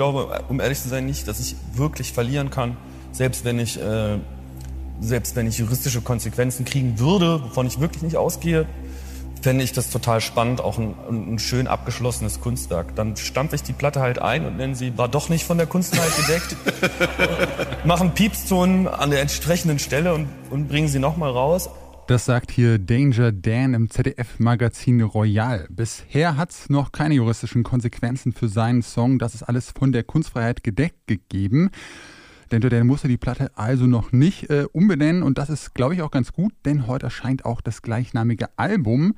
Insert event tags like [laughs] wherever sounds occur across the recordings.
glaube, um ehrlich zu sein, nicht, dass ich wirklich verlieren kann, selbst wenn ich, äh, selbst wenn ich juristische Konsequenzen kriegen würde, wovon ich wirklich nicht ausgehe, fände ich das total spannend, auch ein, ein schön abgeschlossenes Kunstwerk. Dann stampfe ich die Platte halt ein und nenne sie, war doch nicht von der Kunstheit gedeckt, [laughs] machen Piepszonen an der entsprechenden Stelle und, und bringen sie nochmal raus. Das sagt hier Danger Dan im ZDF-Magazin Royal. Bisher hat es noch keine juristischen Konsequenzen für seinen Song. Das ist alles von der Kunstfreiheit gedeckt gegeben. Danger Dan musste die Platte also noch nicht äh, umbenennen und das ist, glaube ich, auch ganz gut, denn heute erscheint auch das gleichnamige Album.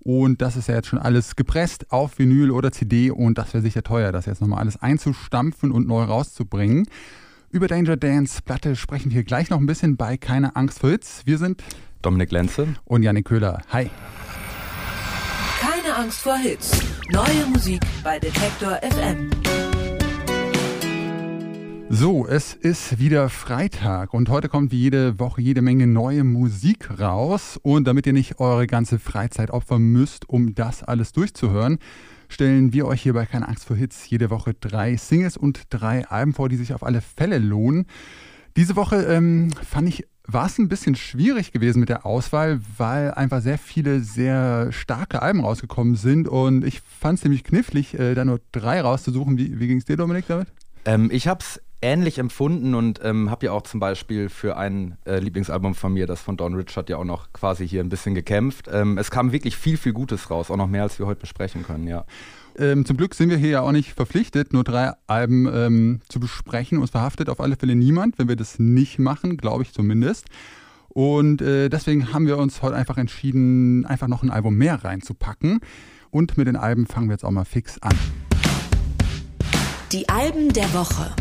Und das ist ja jetzt schon alles gepresst auf Vinyl oder CD und das wäre sicher teuer, das jetzt nochmal alles einzustampfen und neu rauszubringen. Über Danger Dance Platte sprechen wir gleich noch ein bisschen bei Keine Angst vor Hits. Wir sind Dominik Lenze und Janik Köhler. Hi. Keine Angst vor Hits. Neue Musik bei Detektor FM. So, es ist wieder Freitag und heute kommt wie jede Woche jede Menge neue Musik raus. Und damit ihr nicht eure ganze Freizeit opfern müsst, um das alles durchzuhören, stellen wir euch hier bei Keine Angst vor Hits jede Woche drei Singles und drei Alben vor, die sich auf alle Fälle lohnen. Diese Woche ähm, fand ich, war es ein bisschen schwierig gewesen mit der Auswahl, weil einfach sehr viele sehr starke Alben rausgekommen sind und ich fand es ziemlich knifflig, äh, da nur drei rauszusuchen. Wie, wie ging es dir, Dominik, damit? Ähm, ich habe es ähnlich empfunden und ähm, habe ja auch zum Beispiel für ein äh, Lieblingsalbum von mir, das von Don Richard, ja auch noch quasi hier ein bisschen gekämpft. Ähm, es kam wirklich viel, viel Gutes raus, auch noch mehr, als wir heute besprechen können, ja. Ähm, zum Glück sind wir hier ja auch nicht verpflichtet, nur drei Alben ähm, zu besprechen. Uns verhaftet auf alle Fälle niemand, wenn wir das nicht machen, glaube ich zumindest. Und äh, deswegen haben wir uns heute einfach entschieden, einfach noch ein Album mehr reinzupacken. Und mit den Alben fangen wir jetzt auch mal fix an. Die Alben der Woche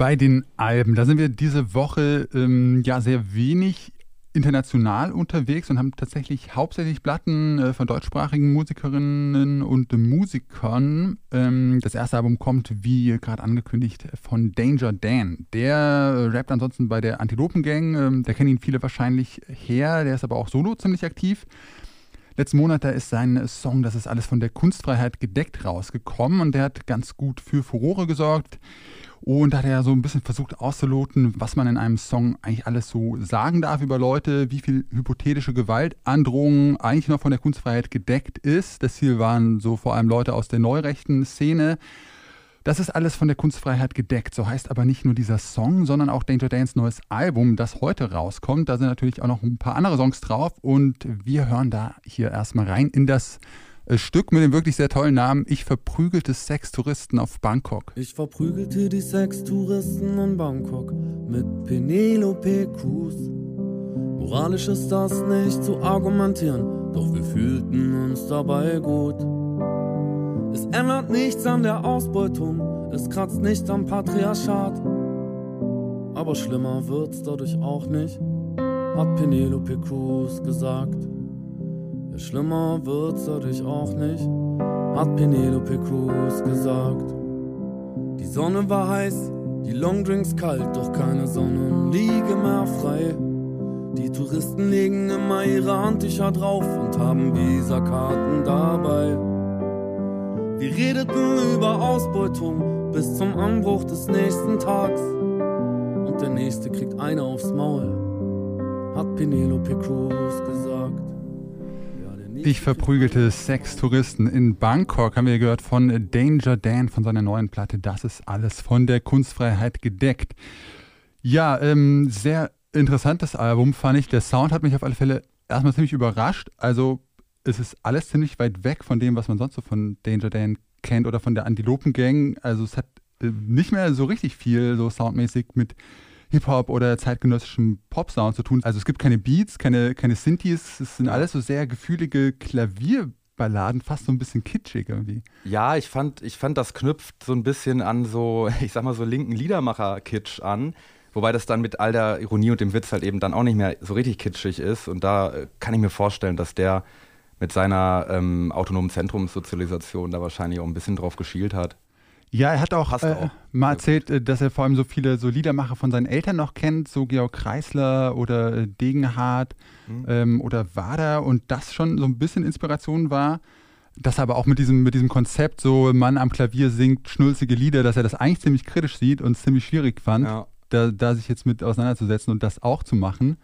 bei den Alben. Da sind wir diese Woche ähm, ja sehr wenig international unterwegs und haben tatsächlich hauptsächlich Platten äh, von deutschsprachigen Musikerinnen und Musikern. Ähm, das erste Album kommt, wie gerade angekündigt, von Danger Dan. Der rappt ansonsten bei der Antilopen Gang. Ähm, da kennen ihn viele wahrscheinlich her. Der ist aber auch solo ziemlich aktiv. Letzten Monat, da ist sein Song Das ist alles von der Kunstfreiheit gedeckt rausgekommen und der hat ganz gut für Furore gesorgt. Und da hat er so ein bisschen versucht auszuloten, was man in einem Song eigentlich alles so sagen darf über Leute, wie viel hypothetische Gewaltandrohungen eigentlich noch von der Kunstfreiheit gedeckt ist. Das Ziel waren so vor allem Leute aus der neurechten Szene. Das ist alles von der Kunstfreiheit gedeckt. So heißt aber nicht nur dieser Song, sondern auch Danger Dance neues Album, das heute rauskommt. Da sind natürlich auch noch ein paar andere Songs drauf und wir hören da hier erstmal rein in das Stück mit dem wirklich sehr tollen Namen Ich verprügelte Sextouristen auf Bangkok. Ich verprügelte die Sextouristen in Bangkok mit Penelope Cruz. Moralisch ist das nicht zu argumentieren, doch wir fühlten uns dabei gut. Es ändert nichts an der Ausbeutung, es kratzt nicht am Patriarchat. Aber schlimmer wird's dadurch auch nicht, hat Penelope Cruz gesagt. Schlimmer wird's dadurch auch nicht, hat Penelope Cruz gesagt. Die Sonne war heiß, die Longdrinks kalt, doch keine Sonnenliege mehr frei. Die Touristen legen immer ihre Handtücher drauf und haben Visakarten dabei. Wir redeten über Ausbeutung bis zum Anbruch des nächsten Tags. Und der nächste kriegt eine aufs Maul, hat Penelope Cruz gesagt. Ich verprügelte Sextouristen in Bangkok, haben wir gehört von Danger Dan von seiner neuen Platte. Das ist alles von der Kunstfreiheit gedeckt. Ja, ähm, sehr interessantes Album fand ich. Der Sound hat mich auf alle Fälle erstmal ziemlich überrascht. Also es ist alles ziemlich weit weg von dem, was man sonst so von Danger Dan kennt oder von der Antilopen Gang. Also es hat äh, nicht mehr so richtig viel so soundmäßig mit Hip-Hop oder zeitgenössischem Pop-Sound zu tun. Also es gibt keine Beats, keine, keine Synthes, es sind alles so sehr gefühlige Klavierballaden, fast so ein bisschen kitschig irgendwie. Ja, ich fand, ich fand, das knüpft so ein bisschen an so, [laughs] ich sag mal so linken Liedermacher-Kitsch an. Wobei das dann mit all der Ironie und dem Witz halt eben dann auch nicht mehr so richtig kitschig ist. Und da äh, kann ich mir vorstellen, dass der mit seiner ähm, autonomen Zentrumssozialisation da wahrscheinlich auch ein bisschen drauf geschielt hat. Ja, er hat auch, äh, auch. mal erzählt, äh, dass er vor allem so viele so Liedermacher von seinen Eltern noch kennt, so Georg Kreisler oder äh, Degenhardt mhm. ähm, oder Wader und das schon so ein bisschen Inspiration war. dass er aber auch mit diesem, mit diesem Konzept, so Mann am Klavier singt schnulzige Lieder, dass er das eigentlich ziemlich kritisch sieht und ziemlich schwierig fand, Ja. da, da sich jetzt mit auseinanderzusetzen und das auch zu machen.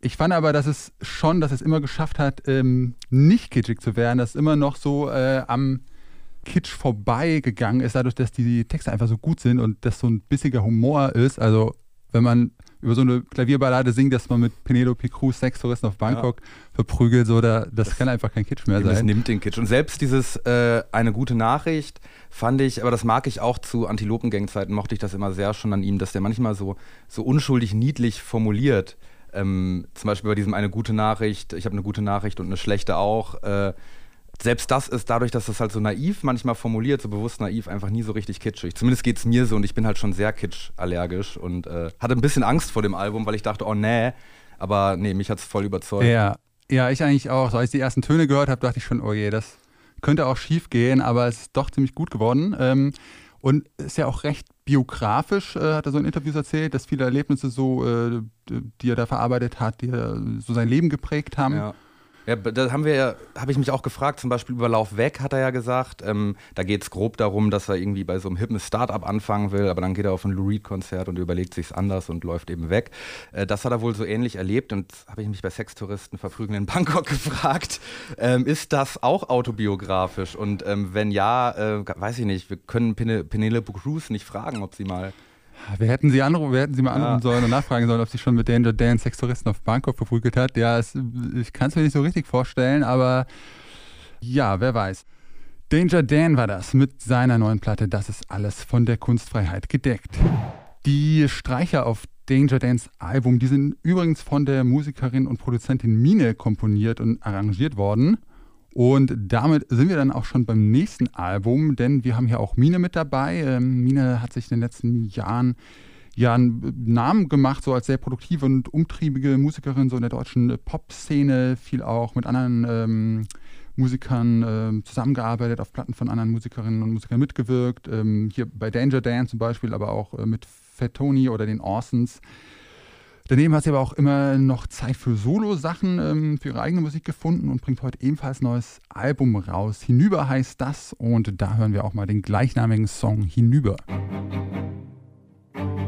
Ich fand aber, dass es schon, dass es immer geschafft hat, ähm, nicht kitschig zu werden, dass es immer noch so äh, am Kitsch vorbeigegangen ist, dadurch, dass die Texte einfach so gut sind und das so ein bissiger Humor ist. Also, wenn man über so eine Klavierballade singt, dass man mit Penelope Cruz sechs Touristen auf Bangkok verprügelt, so, da, das, kann einfach kein Kitsch mehr Eben, Das sein. nimmt den Kitsch. Und selbst dieses äh, eine gute Nachricht fand ich, aber das mag ich auch zu Antilopengang-Zeiten, mochte ich das immer sehr schon an ihm, dass der manchmal so, so unschuldig niedlich formuliert. Ähm, zum Beispiel bei diesem eine gute Nachricht, ich habe eine gute Nachricht und eine schlechte auch. Äh, selbst das ist dadurch, dass das halt so naiv manchmal formuliert, so bewusst naiv, einfach nie so richtig kitschig. Zumindest geht es mir so und ich bin halt schon sehr kitschallergisch und äh, hatte ein bisschen Angst vor dem Album, weil ich dachte, oh nee, aber nee, mich hat es voll überzeugt. Ja, ja, ich eigentlich auch. So, als ich die ersten Töne gehört habe, dachte ich schon, oh je, das könnte auch schief gehen, aber es ist doch ziemlich gut geworden. Ähm, und ist ja auch recht biografisch, äh, hat er so in Interviews erzählt, dass viele Erlebnisse so, äh, die er da verarbeitet hat, die er so sein Leben geprägt haben. Ja. Ja, da haben wir ja, habe ich mich auch gefragt, zum Beispiel über Lauf weg hat er ja gesagt. Ähm, da geht es grob darum, dass er irgendwie bei so einem hippen Startup anfangen will, aber dann geht er auf ein Lou Reed-Konzert und überlegt sich's anders und läuft eben weg. Äh, das hat er wohl so ähnlich erlebt und habe ich mich bei Sextouristen verprügeln in Bangkok [laughs] gefragt. Ähm, ist das auch autobiografisch? Und ähm, wenn ja, äh, weiß ich nicht, wir können Pene Penelope Cruz nicht fragen, ob sie mal Wir hätten sie anrufen, wir hätten sie mal Ja. anrufen sollen und nachfragen sollen, ob sie schon mit Danger Dan Sextouristen auf Bangkok verprügelt hat. Ja, es, ich kann es mir nicht so richtig vorstellen, aber ja, wer weiß. Danger Dan war das mit seiner neuen Platte. Das ist alles von der Kunstfreiheit gedeckt. Die Streicher auf Danger Dans Album, die sind übrigens von der Musikerin und Produzentin Mine komponiert und arrangiert worden. Und damit sind wir dann auch schon beim nächsten Album, denn wir haben hier auch Mine mit dabei. Ähm, Mine hat sich in den letzten Jahren ja einen Namen gemacht, so als sehr produktive und umtriebige Musikerin, so in der deutschen Pop-Szene, viel auch mit anderen ähm, Musikern ähm, zusammengearbeitet, auf Platten von anderen Musikerinnen und Musikern mitgewirkt. Ähm, hier bei Danger Dan zum Beispiel, aber auch äh, mit Fat Tony oder den Orsons. Daneben hat sie aber auch immer noch Zeit für Solo-Sachen, ähm, für ihre eigene Musik gefunden und bringt heute ebenfalls neues Album raus. Hinüber heißt das und da hören wir auch mal den gleichnamigen Song Hinüber. Ich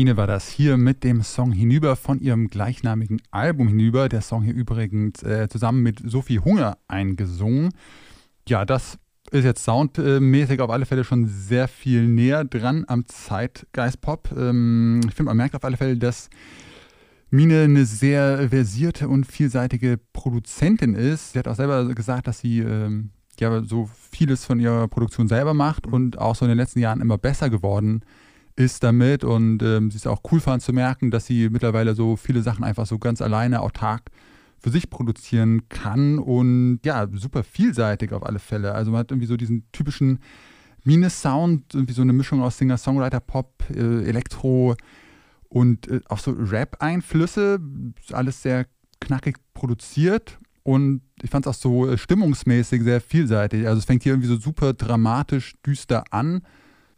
Mine war das hier mit dem Song Hinüber von ihrem gleichnamigen Album Hinüber. Der Song hier übrigens äh, zusammen mit Sophie Hunger eingesungen. Ja, das ist jetzt soundmäßig auf alle Fälle schon sehr viel näher dran am Zeitgeist-Pop. Ähm, ich finde, man merkt auf alle Fälle, dass Mine eine sehr versierte und vielseitige Produzentin ist. Sie hat auch selber gesagt, dass sie ähm, ja so vieles von ihrer Produktion selber macht und auch so in den letzten Jahren immer besser geworden ist damit. Und ähm, sie ist auch cool fand zu merken, dass sie mittlerweile so viele Sachen einfach so ganz alleine autark für sich produzieren kann und ja, super vielseitig auf alle Fälle. Also man hat irgendwie so diesen typischen Mine-Sound, irgendwie so eine Mischung aus Singer-Songwriter, Pop, äh, Elektro und äh, auch so Rap-Einflüsse, alles sehr knackig produziert und ich fand es auch so äh, stimmungsmäßig sehr vielseitig. Also es fängt hier irgendwie so super dramatisch, düster an,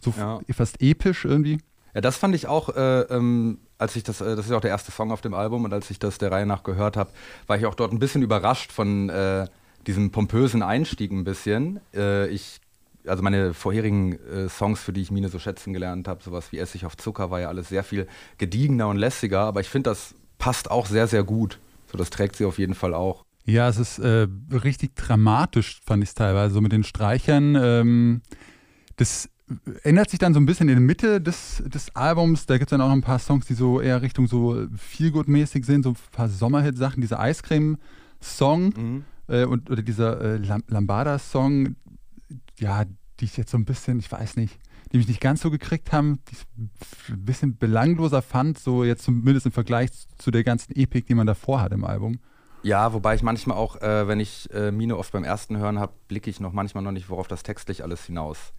so Ja. fast episch irgendwie. Ja, das fand ich auch, äh, ähm, als ich das, äh, das ist auch der erste Song auf dem Album und als ich das der Reihe nach gehört habe, war ich auch dort ein bisschen überrascht von äh, diesem pompösen Einstieg ein bisschen. Äh, ich also meine vorherigen äh, Songs, für die ich Mine so schätzen gelernt habe, sowas wie Essig auf Zucker, war ja alles sehr viel gediegener und lässiger, aber ich finde, das passt auch sehr, sehr gut. So, das trägt sie auf jeden Fall auch. Ja, es ist äh, richtig dramatisch, fand ich es teilweise, so mit den Streichern. Ähm, das ändert sich dann so ein bisschen in der Mitte des, des Albums. Da gibt es dann auch noch ein paar Songs, die so eher Richtung so Feelgood-mäßig sind, so ein paar Sommerhit-Sachen. Dieser Eiscreme-Song Mhm. äh, und oder dieser äh, Lam- Lambada-Song, ja, die ich jetzt so ein bisschen, ich weiß nicht, die mich nicht ganz so gekriegt haben, die ich ein bisschen belangloser fand, so jetzt zumindest im Vergleich zu der ganzen Epik, die man davor hat im Album. Ja, wobei ich manchmal auch, äh, wenn ich äh, Mine oft beim ersten Hören habe, blicke ich noch manchmal noch nicht, worauf das textlich alles hinaus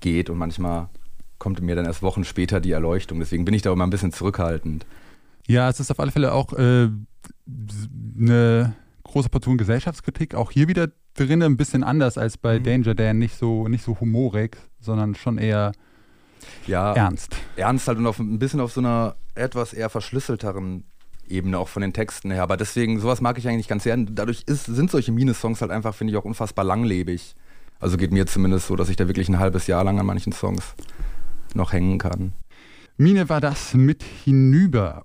geht und manchmal kommt mir dann erst Wochen später die Erleuchtung. Deswegen bin ich da immer ein bisschen zurückhaltend. Ja, es ist auf alle Fälle auch äh, eine große Portion Gesellschaftskritik, auch hier wieder drin, ein bisschen anders als bei Mhm. Danger Dan, nicht so, nicht so humorig, sondern schon eher Ja, ernst. ernst halt und auf, ein bisschen auf so einer etwas eher verschlüsselteren Ebene auch von den Texten her. Aber deswegen, sowas mag ich eigentlich ganz gern. Dadurch ist, sind solche Mine-Songs halt einfach, finde ich, auch unfassbar langlebig. Also geht mir zumindest so, dass ich da wirklich ein halbes Jahr lang an manchen Songs noch hängen kann. Mine war das mit hinüber.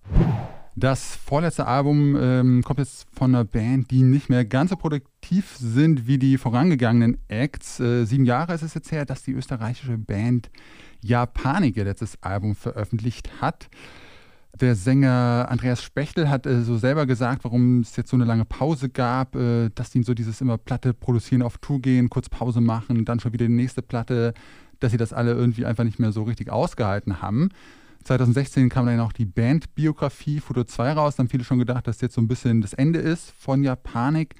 Das vorletzte Album ähm, kommt jetzt von einer Band, die nicht mehr ganz so produktiv sind wie die vorangegangenen Acts. Äh, sieben Jahre ist es jetzt her, dass die österreichische Band Japanik ihr letztes Album veröffentlicht hat. Der Sänger Andreas Spechtel hat äh, so selber gesagt, warum es jetzt so eine lange Pause gab, äh, dass die so dieses immer Platte produzieren, auf Tour gehen, kurz Pause machen, dann schon wieder die nächste Platte, dass sie das alle irgendwie einfach nicht mehr so richtig ausgehalten haben. 2016 kam dann auch die Bandbiografie Foto 2 raus. Dann haben viele schon gedacht, dass jetzt so ein bisschen das Ende ist von Japanik.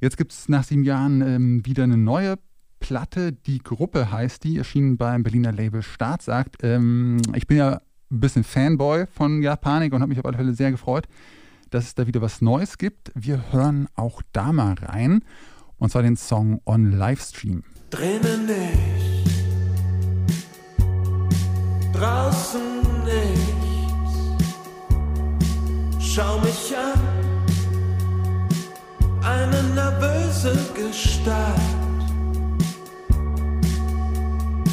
Jetzt gibt es nach sieben Jahren ähm, wieder eine neue Platte. Die Gruppe heißt die, erschienen beim Berliner Label Staatsakt. Ähm, ich bin ja ein bisschen Fanboy von Japanik und habe mich auf alle Fälle sehr gefreut, dass es da wieder was Neues gibt. Wir hören auch da mal rein. Und zwar den Song On Livestream. Drinnen nicht, draußen nichts. Schau mich an, eine nervöse Gestalt.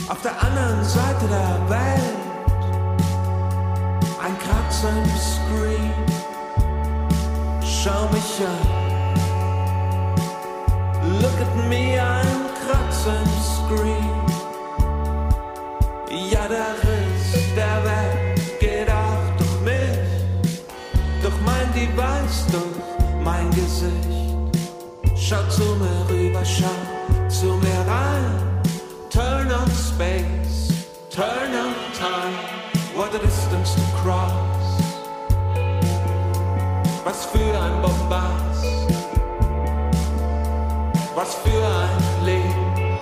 Auf der anderen Seite der Welt, ein Kratzer im Screen. Schau mich an. Look at me, ein Kratzer im Screen. Ja, der Riss der Welt geht auch durch mich, durch mein Device, durch mein Gesicht. Schau zu mir rüber, schau Was für ein Bombast. Was für ein Leben,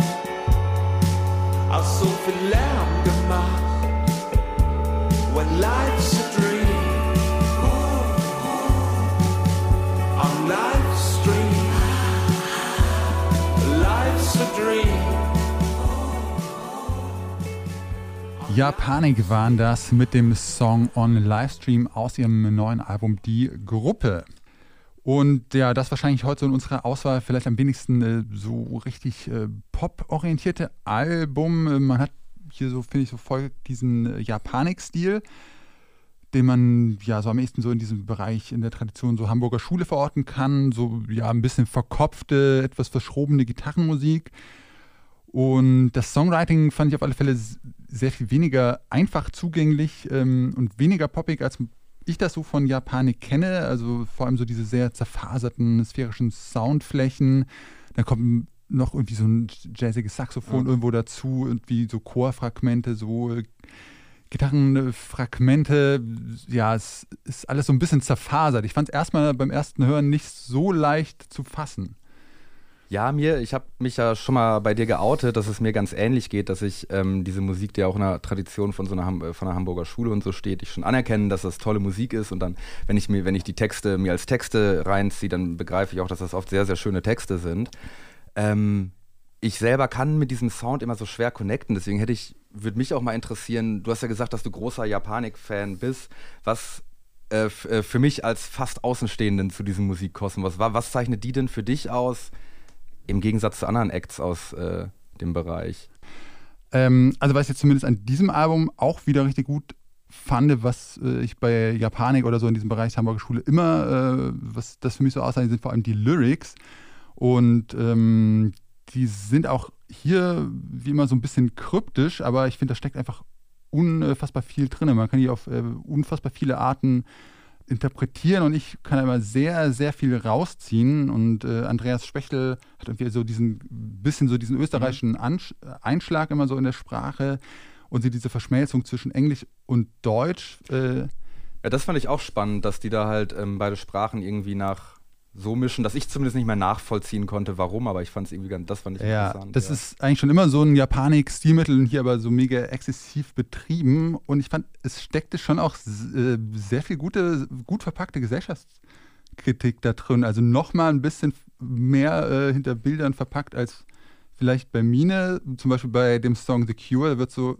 aus so viel Lärm gemacht. When life's a dream, on Livestream, life's a dream. Japanik waren das mit dem Song On Livestream aus ihrem neuen Album Die Gruppe. Und ja, das wahrscheinlich heute so in unserer Auswahl vielleicht am wenigsten äh, so richtig äh, pop-orientierte Album. Man hat hier so, finde ich, so voll diesen äh, Japanik-Stil, den man ja so am ehesten so in diesem Bereich in der Tradition so Hamburger Schule verorten kann. So ja, ein bisschen verkopfte, etwas verschrobene Gitarrenmusik. Und das Songwriting fand ich auf alle Fälle sehr viel weniger einfach zugänglich ähm, und weniger poppig, als ich das so von Japanik kenne. Also vor allem so diese sehr zerfaserten sphärischen Soundflächen. Dann kommt noch irgendwie so ein jazziges Saxophon irgendwo dazu, irgendwie so Chorfragmente, so Gitarrenfragmente. Ja, es ist alles so ein bisschen zerfasert. Ich fand es erstmal beim ersten Hören nicht so leicht zu fassen. Ja, mir, ich habe mich ja schon mal bei dir geoutet, dass es mir ganz ähnlich geht, dass ich ähm, diese Musik, die ja auch in einer Tradition von so einer, Ham von einer Hamburger Schule und so steht, ich schon anerkenne, dass das tolle Musik ist und dann, wenn ich mir, wenn ich die Texte mir als Texte reinziehe, dann begreife ich auch, dass das oft sehr, sehr schöne Texte sind. Ähm, ich selber kann mit diesem Sound immer so schwer connecten, deswegen hätte ich, würde mich auch mal interessieren, du hast ja gesagt, dass du großer Japanik-Fan bist, was äh, äh, für mich als fast Außenstehenden zu diesem Musikkosmos, was, was zeichnet die denn für dich aus? Im Gegensatz zu anderen Acts aus äh, dem Bereich. Ähm, also was ich jetzt zumindest an diesem Album auch wieder richtig gut fand, was äh, ich bei Japanik oder so in diesem Bereich Hamburger Schule immer, äh, was das für mich so aussah, sind vor allem die Lyrics. Und ähm, die sind auch hier wie immer so ein bisschen kryptisch, aber ich finde, da steckt einfach unfassbar viel drin. Man kann die auf äh, unfassbar viele Arten interpretieren und ich kann immer sehr, sehr viel rausziehen. Und äh, Andreas Spechtel hat irgendwie so diesen bisschen so diesen österreichischen Ansch Einschlag immer so in der Sprache und sie diese Verschmelzung zwischen Englisch und Deutsch. Äh, Ja, das fand ich auch spannend, dass die da halt ähm, beide Sprachen irgendwie nach so mischen, dass ich zumindest nicht mehr nachvollziehen konnte, warum, aber ich fand es irgendwie ganz, das fand ich Ja, interessant. das ja. ist eigentlich schon immer so ein Japanik-Stilmittel und hier aber so mega exzessiv betrieben. Und ich fand, es steckte schon auch äh, sehr viel gute, gut verpackte Gesellschaftskritik da drin. Also nochmal ein bisschen mehr äh, hinter Bildern verpackt als vielleicht bei Mine. Zum Beispiel bei dem Song The Cure, da wird so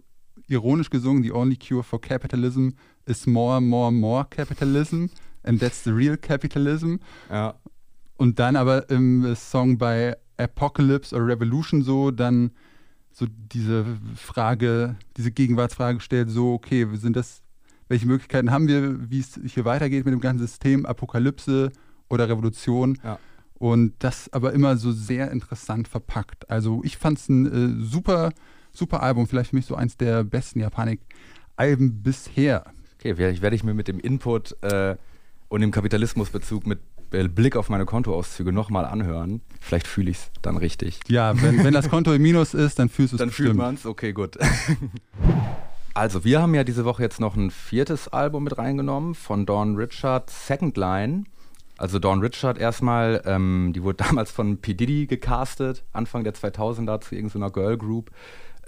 ironisch gesungen, The only cure for capitalism is more, more, more capitalism. And that's the real capitalism. ja. Und dann aber im Song bei Apocalypse or Revolution so dann so diese Frage, diese Gegenwartsfrage stellt, so, okay, sind das, welche Möglichkeiten haben wir, wie es hier weitergeht mit dem ganzen System, Apokalypse oder Revolution? Ja. Und das aber immer so sehr interessant verpackt. Also ich fand es ein äh, super, super Album, vielleicht für mich so eins der besten Japanik-Alben bisher. Okay, werde ich, werde ich mir mit dem Input äh, und dem Kapitalismusbezug mit äh, Blick auf meine Kontoauszüge nochmal anhören. Vielleicht fühle ich es dann richtig. Ja, wenn, wenn das Konto im Minus ist, dann fühlst du es Dann fühlt man es, okay, gut. [laughs] also, wir haben ja diese Woche jetzt noch ein viertes Album mit reingenommen von Dawn Richard, Second Line. Also Dawn Richard erstmal, ähm, die wurde [laughs] damals von P. Diddy gecastet, Anfang der 2000er zu irgendeiner Girl Group.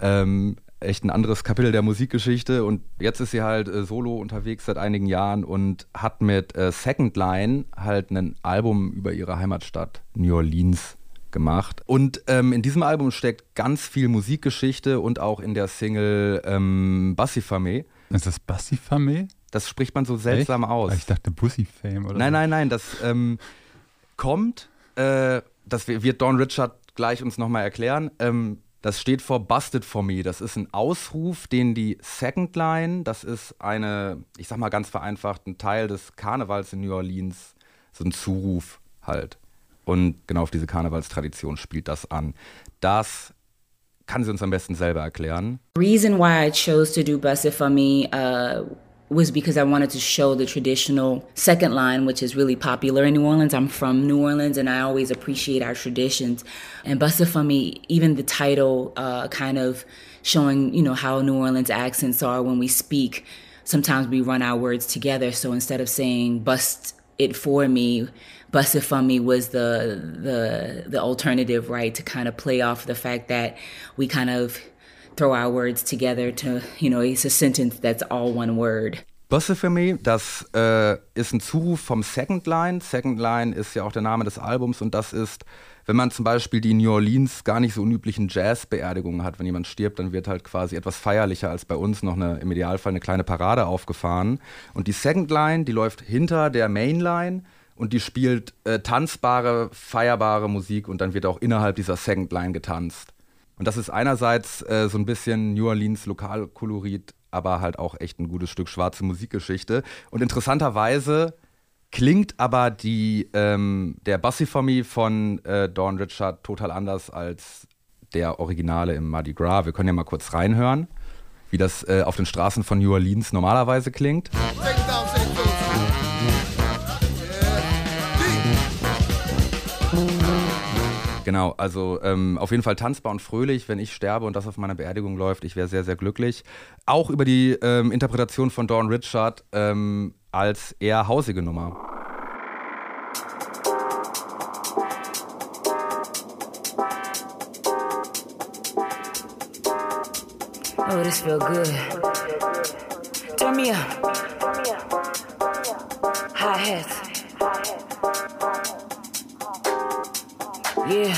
Ähm, echt ein anderes Kapitel der Musikgeschichte und jetzt ist sie halt äh, solo unterwegs seit einigen Jahren und hat mit äh, Second Line halt ein Album über ihre Heimatstadt New Orleans gemacht. Und ähm, in diesem Album steckt ganz viel Musikgeschichte und auch in der Single ähm, Bassifame. Ist das Bassifame? Das spricht man so seltsam Echt? aus. Ah, Ich dachte Bussy-Fame oder Nein, nein, nein, das ähm, kommt, äh, das wird Don Richard gleich uns nochmal erklären. Ähm, das steht vor Busted for Me. Das ist ein Ausruf, den die Second Line, das ist eine, ich sag mal ganz vereinfacht, ein Teil des Karnevals in New Orleans, so ein Zuruf halt. Und genau auf diese Karnevalstradition spielt das an. Das kann sie uns am besten selber erklären. reason why I chose to do Busted for Me uh, was because I wanted to show the traditional second line, which is really popular in New Orleans. I'm from New Orleans and I always appreciate our traditions. And for Me, even the title, uh, kind of showing, you know, how New Orleans accents are when we speak. Sometimes we run our words together. So instead of saying bust it for me, bust it for me was the the the alternative, right? To kind of play off the fact that we kind of throw our words together to, you know, it's a sentence that's all one word. Mich, das äh, ist ein Zuruf vom Second Line. Second Line ist ja auch der Name des Albums und das ist, wenn man zum Beispiel die New Orleans gar nicht so unüblichen Jazz-Beerdigungen hat, wenn jemand stirbt, dann wird halt quasi etwas feierlicher als bei uns noch eine, im Idealfall eine kleine Parade aufgefahren. Und die Second Line, die läuft hinter der Mainline und die spielt äh, tanzbare, feierbare Musik und dann wird auch innerhalb dieser Second Line getanzt. Und das ist einerseits äh, so ein bisschen New Orleans Lokalkolorit, aber halt auch echt ein gutes Stück schwarze Musikgeschichte. Und interessanterweise klingt aber die, ähm, der Bassifamie von äh, Dawn Richard total anders als der Originale im Mardi Gras. Wir können ja mal kurz reinhören, wie das äh, auf den Straßen von New Orleans normalerweise klingt. Genau, also ähm, auf jeden Fall tanzbar und fröhlich, wenn ich sterbe und das auf meiner Beerdigung läuft. Ich wäre sehr, sehr glücklich. Auch über die ähm, Interpretation von Dawn Richard ähm, als eher hausige Nummer. Oh, this feel good. Turn me up. Hi hats. Yeah.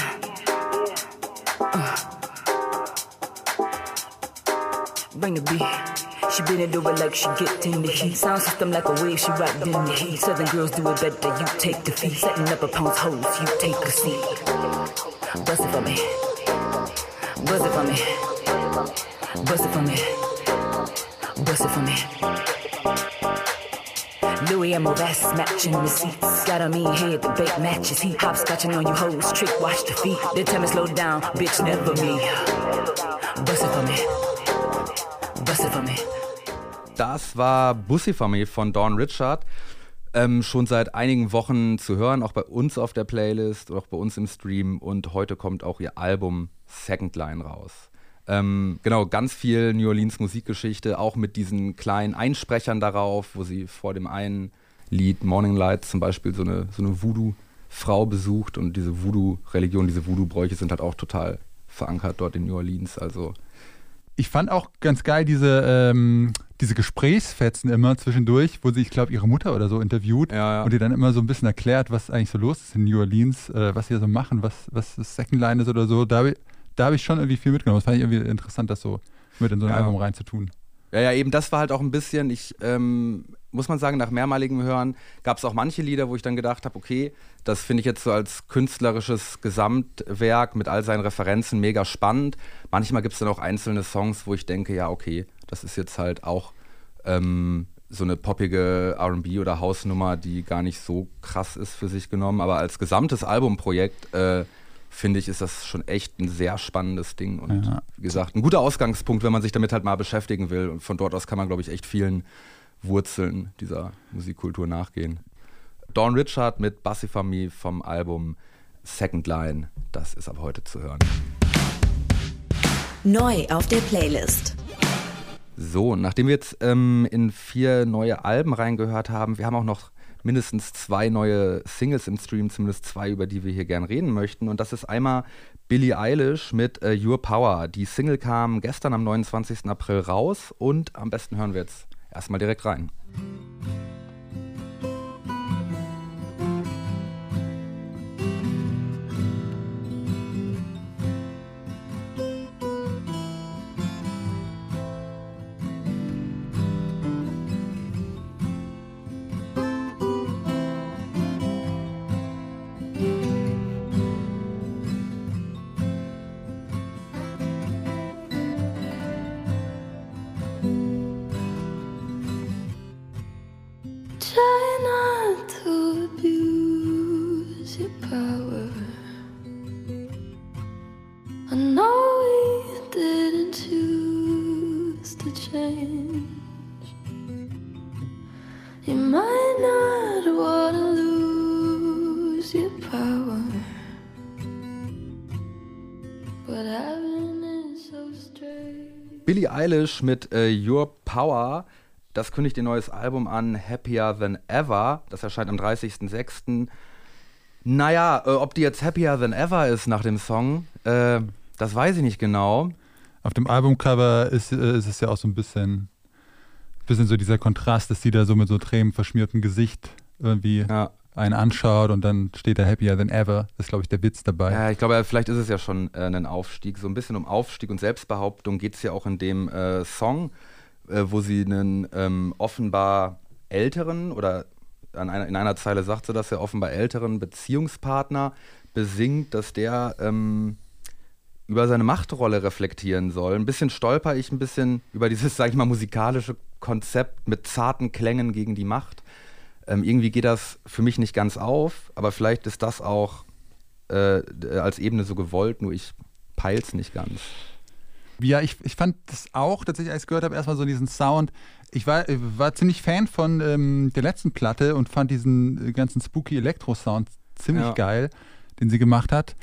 Uh. Bring the beat. She bend it over like she get in the heat. Sound system like a wave, she ride in the heat. Southern girls do it better, you take the feet. Setting up a pound's hose, you take a seat. Bust it for me. Buzz it for me. Buzz it for me. Buzz it for me. Louis and Vest matching receipts. Got on me head, the bait matches heat. Hopscotching on you hoes, trick watch the feet. They tell me slow down, bitch, never me. Buzz it for me. Buzz it for me. Das war Bussifamie von Dawn Richard. Ähm, schon seit einigen Wochen zu hören, auch bei uns auf der Playlist, auch bei uns im Stream. Und heute kommt auch ihr Album Second Line raus. Ähm, genau, ganz viel New Orleans Musikgeschichte, auch mit diesen kleinen Einsprechern darauf, wo sie vor dem einen Lied Morning Light zum Beispiel so eine, so eine Voodoo-Frau besucht und diese Voodoo-Religion, diese Voodoo-Bräuche sind halt auch total verankert dort in New Orleans. Also Ich fand auch ganz geil diese, ähm, diese Gesprächsfetzen immer zwischendurch, wo sie, ich glaube, ihre Mutter oder so interviewt Ja, ja. und ihr dann immer so ein bisschen erklärt, was eigentlich so los ist in New Orleans, äh, was sie so machen, was, was das Second Line ist oder so. Da da hab ich schon irgendwie viel mitgenommen. Das fand ich irgendwie interessant, das so mit in so ein Ja. Album reinzutun. Ja, ja, eben das war halt auch ein bisschen, ich ähm, muss man sagen, nach mehrmaligem Hören gab es auch manche Lieder, wo ich dann gedacht habe, okay, das finde ich jetzt so als künstlerisches Gesamtwerk mit all seinen Referenzen mega spannend. Manchmal gibt es dann auch einzelne Songs, wo ich denke, ja, okay, das ist jetzt halt auch ähm, so eine poppige RB oder Hausnummer, die gar nicht so krass ist für sich genommen. Aber als gesamtes Albumprojekt äh, finde ich, ist das schon echt ein sehr spannendes Ding. Und Ja. wie gesagt, ein guter Ausgangspunkt, wenn man sich damit halt mal beschäftigen will. Und von dort aus kann man, glaube ich, echt vielen Wurzeln dieser Musikkultur nachgehen. Dawn Richard mit Bassifamie vom Album Second Line. Das ist ab heute zu hören. Neu auf der Playlist. So, nachdem wir jetzt ähm, in vier neue Alben reingehört haben, wir haben auch noch mindestens zwei neue Singles im Stream, zumindest zwei, über die wir hier gern reden möchten. Und das ist einmal Billie Eilish mit äh, Your Power. Die Single kam gestern am 29. April raus und am besten hören wir jetzt erstmal direkt rein. Try Billie Eilish mit äh, Your Power. Das kündigt ihr neues Album an, Happier Than Ever. Das erscheint am 30.06. Naja, äh, ob die jetzt Happier Than Ever ist nach dem Song, äh, das weiß ich nicht genau. Auf dem Albumcover ist, äh, ist es ja auch so ein bisschen, bisschen so dieser Kontrast, dass sie da so mit so tränenverschmiertem Gesicht irgendwie Ja. Einen anschaut und dann steht da Happier Than Ever. Das ist, glaube ich, der Witz dabei. Ja, ich glaube, vielleicht ist es ja schon äh, ein Aufstieg. So ein bisschen um Aufstieg und Selbstbehauptung geht es ja auch in dem äh, Song, äh, wo sie einen ähm, offenbar älteren oder einer, in einer Zeile sagt sie das ja offenbar älteren Beziehungspartner besingt, dass der ähm, über seine Machtrolle reflektieren soll. Ein bisschen stolper ich ein bisschen über dieses, sag ich mal, musikalische Konzept mit zarten Klängen gegen die Macht. Ähm, irgendwie geht das für mich nicht ganz auf, aber vielleicht ist das auch äh, als Ebene so gewollt, nur ich peil's nicht ganz. Ja, ich, ich fand das auch, tatsächlich, als ich gehört habe, erstmal so diesen Sound. Ich war, äh, war ziemlich Fan von ähm, der letzten Platte und fand diesen äh, ganzen spooky Elektro-Sound ziemlich Ja. geil, den sie gemacht hat.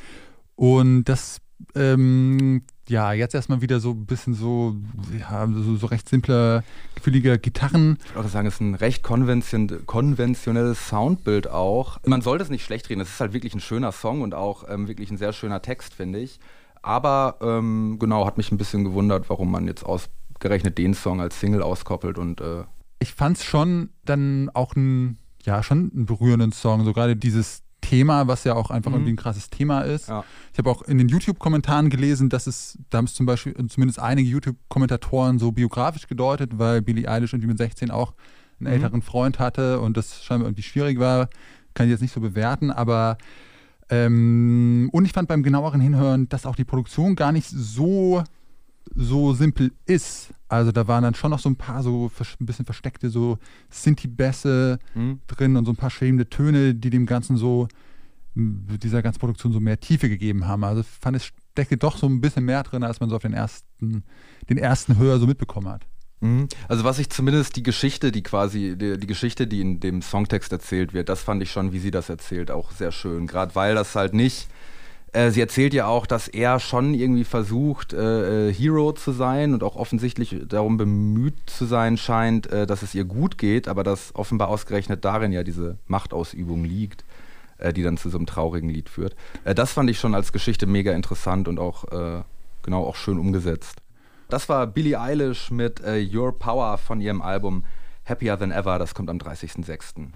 Und das, ähm, ja, jetzt erstmal wieder so ein bisschen so, ja, so, so recht simpler, gefühliger Gitarren. Ich würde auch sagen, es ist ein recht konvention konventionelles Soundbild auch. Man sollte es nicht schlecht reden, es ist halt wirklich ein schöner Song und auch ähm, wirklich ein sehr schöner Text, finde ich. Aber ähm, genau, hat mich ein bisschen gewundert, warum man jetzt ausgerechnet den Song als Single auskoppelt und äh, ich fand es schon dann auch ein, ja, schon einen berührenden Song. So gerade dieses Thema, was ja auch einfach irgendwie ein krasses Thema ist. Mhm. Ja. Ich habe auch in den YouTube-Kommentaren gelesen, dass es, da haben es zum Beispiel zumindest einige YouTube-Kommentatoren so biografisch gedeutet, weil Billie Eilish irgendwie mit 16 auch Mhm. einen älteren Freund hatte und das scheinbar irgendwie schwierig war. Kann ich jetzt nicht so bewerten, aber Ähm, und ich fand beim genaueren Hinhören, dass auch die Produktion gar nicht so, so simpel ist. Also da waren dann schon noch so ein paar so ein bisschen versteckte so Sinti-Bässe mhm. drin und so ein paar schwebende Töne, die dem Ganzen so, dieser ganzen Produktion so mehr Tiefe gegeben haben. Also fand es stecke doch so ein bisschen mehr drin, als man so auf den ersten, den ersten Hörer so mitbekommen hat. Mhm. Also was ich zumindest die Geschichte, die quasi, die, die, Geschichte, die in dem Songtext erzählt wird, das fand ich schon, wie sie das erzählt, auch sehr schön. Gerade weil das halt nicht, äh, sie erzählt ja auch, dass er schon irgendwie versucht, äh, äh, Hero zu sein und auch offensichtlich darum bemüht zu sein scheint, äh, dass es ihr gut geht, aber dass offenbar ausgerechnet darin ja diese Machtausübung liegt, äh, die dann zu so einem traurigen Lied führt. Äh, das fand ich schon als Geschichte mega interessant und auch genau auch schön umgesetzt. Das war Billie Eilish mit Your Power von ihrem Album Happier Than Ever. Das kommt am 30.06.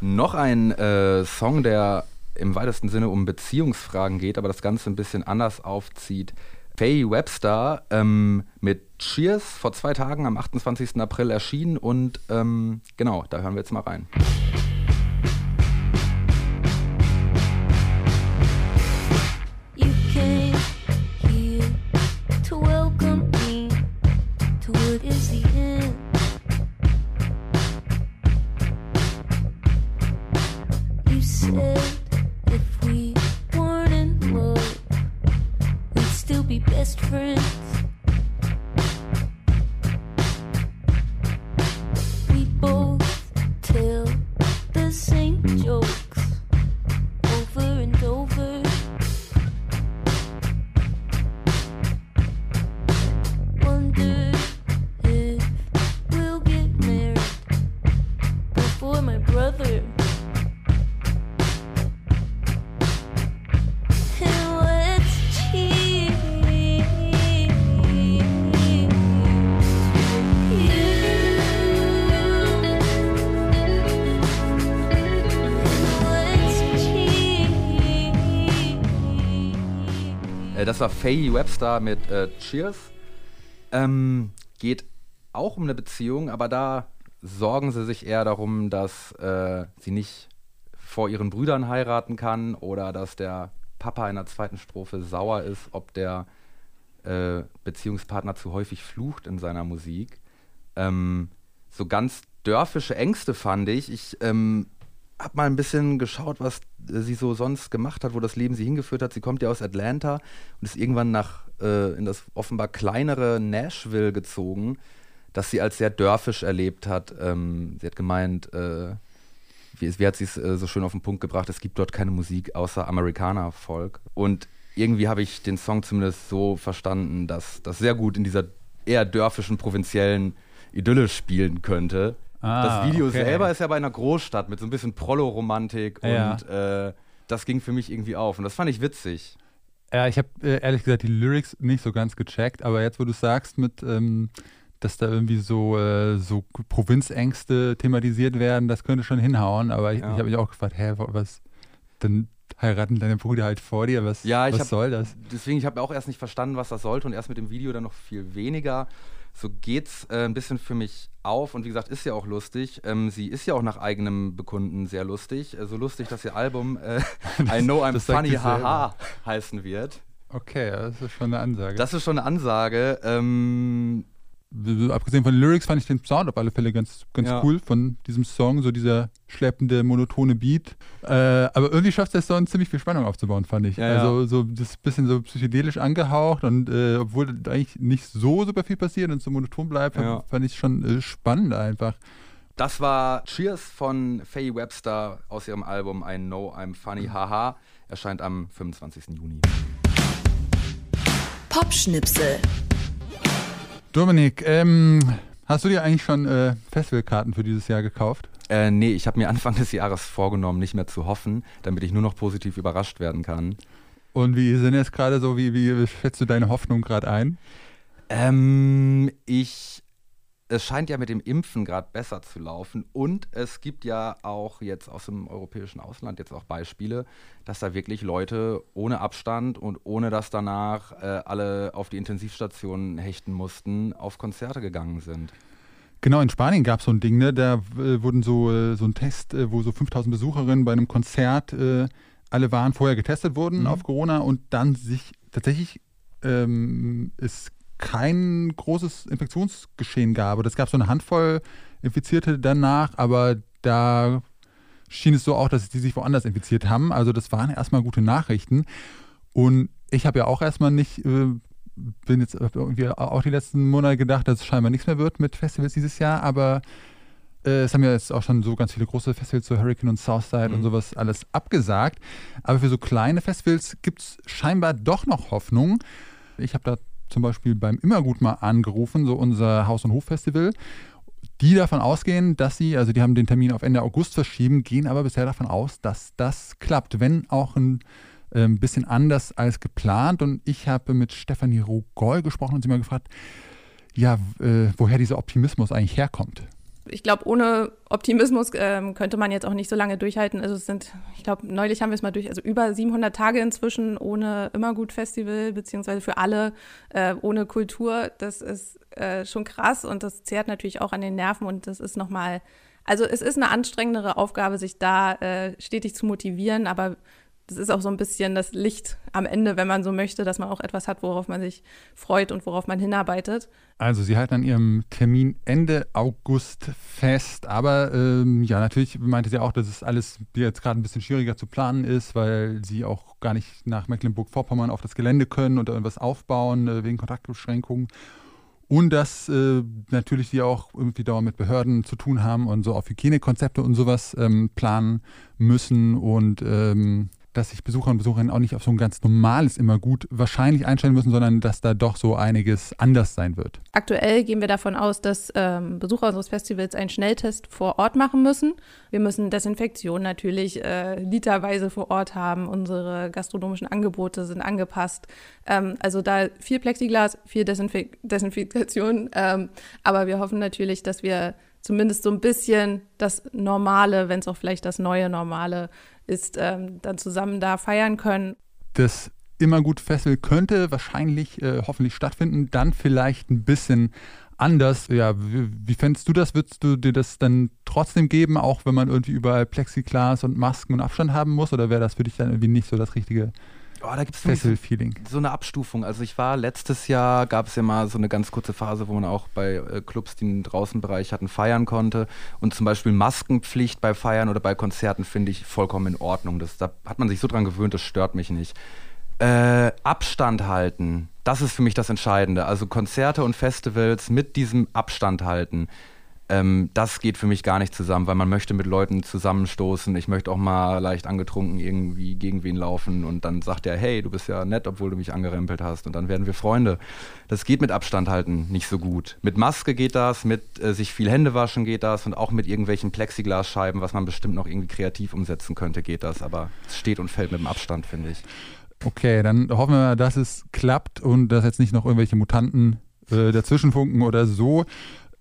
Noch ein äh, Song, der im weitesten Sinne um Beziehungsfragen geht, aber das Ganze ein bisschen anders aufzieht. Faye Webster ähm, mit Cheers vor zwei Tagen am 28. April erschienen und ähm, genau, da hören wir jetzt mal rein. Das war Faye Webster mit äh, Cheers. Ähm, geht auch um eine Beziehung, aber da sorgen sie sich eher darum, dass äh, sie nicht vor ihren Brüdern heiraten kann oder dass der Papa in der zweiten Strophe sauer ist, ob der äh, Beziehungspartner zu häufig flucht in seiner Musik. Ähm, so ganz dörfische Ängste fand ich. Ich ähm, habe mal ein bisschen geschaut, was sie so sonst gemacht hat, wo das Leben sie hingeführt hat. Sie kommt ja aus Atlanta und ist irgendwann nach äh, in das offenbar kleinere Nashville gezogen, das sie als sehr dörfisch erlebt hat. Ähm, sie hat gemeint, äh, wie, wie, hat sie es äh, so schön auf den Punkt gebracht, es gibt dort keine Musik außer Amerikaner-Volk. Und irgendwie habe ich den Song zumindest so verstanden, dass das sehr gut in dieser eher dörfischen, provinziellen Idylle spielen könnte. Ah, das Video okay. selber ist ja bei einer Großstadt mit so ein bisschen Prollo-Romantik ja. und äh, das ging für mich irgendwie auf und das fand ich witzig. Ja, ich habe äh, ehrlich gesagt die Lyrics nicht so ganz gecheckt, aber jetzt, wo du sagst, mit, ähm, dass da irgendwie so, äh, so Provinzängste thematisiert werden, das könnte schon hinhauen, aber ich, ja. ich habe mich auch gefragt, hä, was, dann heiraten deine Brüder halt vor dir, was, ja, was hab, soll das? Deswegen, ich habe auch erst nicht verstanden, was das sollte und erst mit dem Video dann noch viel weniger so geht's äh, ein bisschen für mich auf und wie gesagt, ist ja auch lustig. Ähm, sie ist ja auch nach eigenem Bekunden sehr lustig. Äh, so lustig, dass ihr Album äh, [laughs] I Know I'm Funny Haha heißen wird. Okay, das ist schon eine Ansage. Das ist schon eine Ansage. Ähm, abgesehen von den Lyrics fand ich den Sound auf alle Fälle ganz, ganz ja. cool von diesem Song, so dieser schleppende, monotone Beat. Äh, aber irgendwie schafft der Song ziemlich viel Spannung aufzubauen, fand ich. Ja, also so das bisschen so psychedelisch angehaucht und äh, obwohl eigentlich nicht so super viel passiert und so monoton bleibt, ja. fand ich schon äh, spannend einfach. Das war Cheers von Faye Webster aus ihrem Album I Know I'm Funny Haha. Erscheint am 25. Juni. Popschnipsel. Dominik, ähm, hast du dir eigentlich schon äh, Festivalkarten für dieses Jahr gekauft? Äh, nee, ich habe mir Anfang des Jahres vorgenommen, nicht mehr zu hoffen, damit ich nur noch positiv überrascht werden kann. Und wie sind jetzt gerade so, wie, wie schätzt du deine Hoffnung gerade ein? Ähm, ich es scheint ja mit dem Impfen gerade besser zu laufen und es gibt ja auch jetzt aus dem europäischen Ausland jetzt auch Beispiele, dass da wirklich Leute ohne Abstand und ohne dass danach äh, alle auf die Intensivstationen hechten mussten, auf Konzerte gegangen sind. Genau, in Spanien gab es so ein Ding, ne? da äh, wurden so, äh, so ein Test, äh, wo so 5000 Besucherinnen bei einem Konzert äh, alle waren, vorher getestet wurden Mhm. auf Corona und dann sich tatsächlich ähm, es kein großes Infektionsgeschehen gab. Es gab so eine Handvoll Infizierte danach, aber da schien es so auch, dass die sich woanders infiziert haben. Also das waren erstmal gute Nachrichten. Und ich habe ja auch erstmal nicht, äh, bin jetzt irgendwie auch die letzten Monate gedacht, dass es scheinbar nichts mehr wird mit Festivals dieses Jahr, aber äh, es haben ja jetzt auch schon so ganz viele große Festivals, so Hurricane und Southside und Mhm. sowas alles abgesagt. Aber für so kleine Festivals gibt es scheinbar doch noch Hoffnung. Ich habe da zum Beispiel beim Immergut mal angerufen, so unser Haus- und Hof-Festival, die davon ausgehen, dass sie, also die haben den Termin auf Ende August verschieben, gehen aber bisher davon aus, dass das klappt, wenn auch ein ähm, bisschen anders als geplant. Und ich habe mit Stefanie Rogol gesprochen und sie mal gefragt, ja, äh, woher dieser Optimismus eigentlich herkommt. Ich glaube, ohne Optimismus ähm, könnte man jetzt auch nicht so lange durchhalten. Also es sind, ich glaube, neulich haben wir es mal durch, also über 700 Tage inzwischen ohne Immergut-Festival, beziehungsweise für alle äh, ohne Kultur. Das ist äh, schon krass und das zehrt natürlich auch an den Nerven und das ist nochmal, also es ist eine anstrengendere Aufgabe, sich da äh, stetig zu motivieren, aber das ist auch so ein bisschen das Licht am Ende, wenn man so möchte, dass man auch etwas hat, worauf man sich freut und worauf man hinarbeitet. Also sie halten an ihrem Termin Ende August fest, aber ähm, ja, natürlich meinte sie auch, dass es alles jetzt gerade ein bisschen schwieriger zu planen ist, weil sie auch gar nicht nach Mecklenburg-Vorpommern auf das Gelände können und irgendwas aufbauen äh, wegen Kontaktbeschränkungen. Und dass äh, natürlich sie auch irgendwie dauernd mit Behörden zu tun haben und so auf Hygienekonzepte und sowas ähm, planen müssen und ähm, dass sich Besucher und Besucherinnen auch nicht auf so ein ganz normales immer gut wahrscheinlich einstellen müssen, sondern dass da doch so einiges anders sein wird. Aktuell gehen wir davon aus, dass ähm, Besucher unseres Festivals einen Schnelltest vor Ort machen müssen. Wir müssen Desinfektion natürlich äh, literweise vor Ort haben. Unsere gastronomischen Angebote sind angepasst. Ähm, also da viel Plexiglas, viel Desinfek Desinfektion. Ähm, aber wir hoffen natürlich, dass wir zumindest so ein bisschen das Normale, wenn es auch vielleicht das neue Normale ist, ähm, dann zusammen da feiern können. Das Immergut Festival könnte wahrscheinlich, äh, hoffentlich stattfinden, dann vielleicht ein bisschen anders. Ja, wie, wie fändest du das? Würdest du dir das dann trotzdem geben, auch wenn man irgendwie überall Plexiglas und Masken und Abstand haben muss? Oder wäre das für dich dann irgendwie nicht so das richtige Oh, da gibt es so eine Abstufung. Also ich war letztes Jahr, gab es ja mal so eine ganz kurze Phase, wo man auch bei äh, Clubs, die einen Draußenbereich hatten, feiern konnte. Und zum Beispiel Maskenpflicht bei Feiern oder bei Konzerten finde ich vollkommen in Ordnung. Das, da hat man sich so dran gewöhnt, das stört mich nicht. Äh, Abstand halten, das ist für mich das Entscheidende. Also Konzerte und Festivals mit diesem Abstand halten. Ähm, das geht für mich gar nicht zusammen, weil man möchte mit Leuten zusammenstoßen. Ich möchte auch mal leicht angetrunken irgendwie gegen wen laufen und dann sagt er, hey, du bist ja nett, obwohl du mich angerempelt hast und dann werden wir Freunde. Das geht mit Abstand halten nicht so gut. Mit Maske geht das, mit äh, sich viel Hände waschen geht das und auch mit irgendwelchen Plexiglasscheiben, was man bestimmt noch irgendwie kreativ umsetzen könnte, geht das. Aber es steht und fällt mit dem Abstand, finde ich. Okay, dann hoffen wir mal, dass es klappt und dass jetzt nicht noch irgendwelche Mutanten äh, dazwischen funken oder so.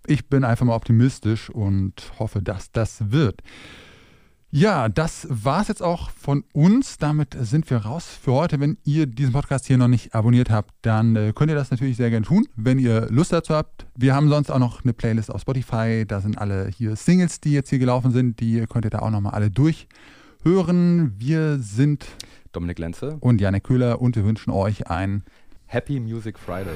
Ich bin einfach mal optimistisch und hoffe, dass das wird. Ja, das war es jetzt auch von uns. Damit sind wir raus für heute. Wenn ihr diesen Podcast hier noch nicht abonniert habt, dann äh, könnt ihr das natürlich sehr gerne tun, wenn ihr Lust dazu habt. Wir haben sonst auch noch eine Playlist auf Spotify. Da sind alle hier Singles, die jetzt hier gelaufen sind. Die könnt ihr da auch nochmal alle durchhören. Wir sind Dominik Lenze und Janek Köhler und wir wünschen euch ein Happy Music Friday.